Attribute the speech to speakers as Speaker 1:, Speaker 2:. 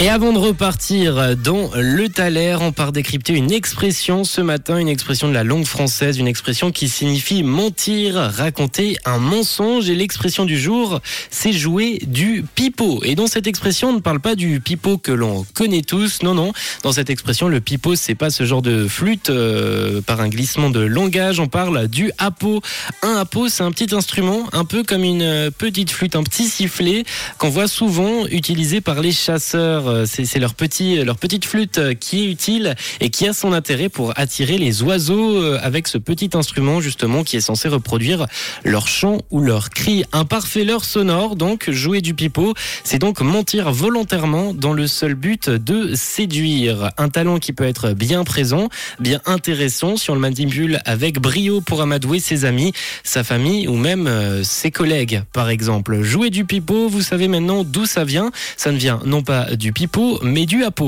Speaker 1: Et avant de repartir dans le Thaler, on part décrypter une expression ce matin, une expression de la langue française, une expression qui signifie mentir, raconter un mensonge. Et l'expression du jour, c'est jouer du pipeau. Et dans cette expression, on ne parle pas du pipeau que l'on connaît tous. Non, non. Dans cette expression, le pipeau, c'est pas ce genre de flûte euh, par un glissement de langage. On parle du hapeau. Un hapeau, c'est un petit instrument, un peu comme une petite flûte, un petit sifflet qu'on voit souvent utilisé par les chasseurs euh, c'est leur, leur petite flûte euh, qui est utile et qui a son intérêt pour attirer les oiseaux euh, avec ce petit instrument justement qui est censé reproduire leur chant ou leur cri. Un parfait leurre sonore, donc jouer du pipeau, c'est donc mentir volontairement dans le seul but de séduire. Un talent qui peut être bien présent, bien intéressant si on le manipule avec brio pour amadouer ses amis, sa famille ou même ses collègues par exemple. Jouer du pipeau, vous savez maintenant d'où ça vient. Ça ne vient non pas du pipeau, mais du hapeau.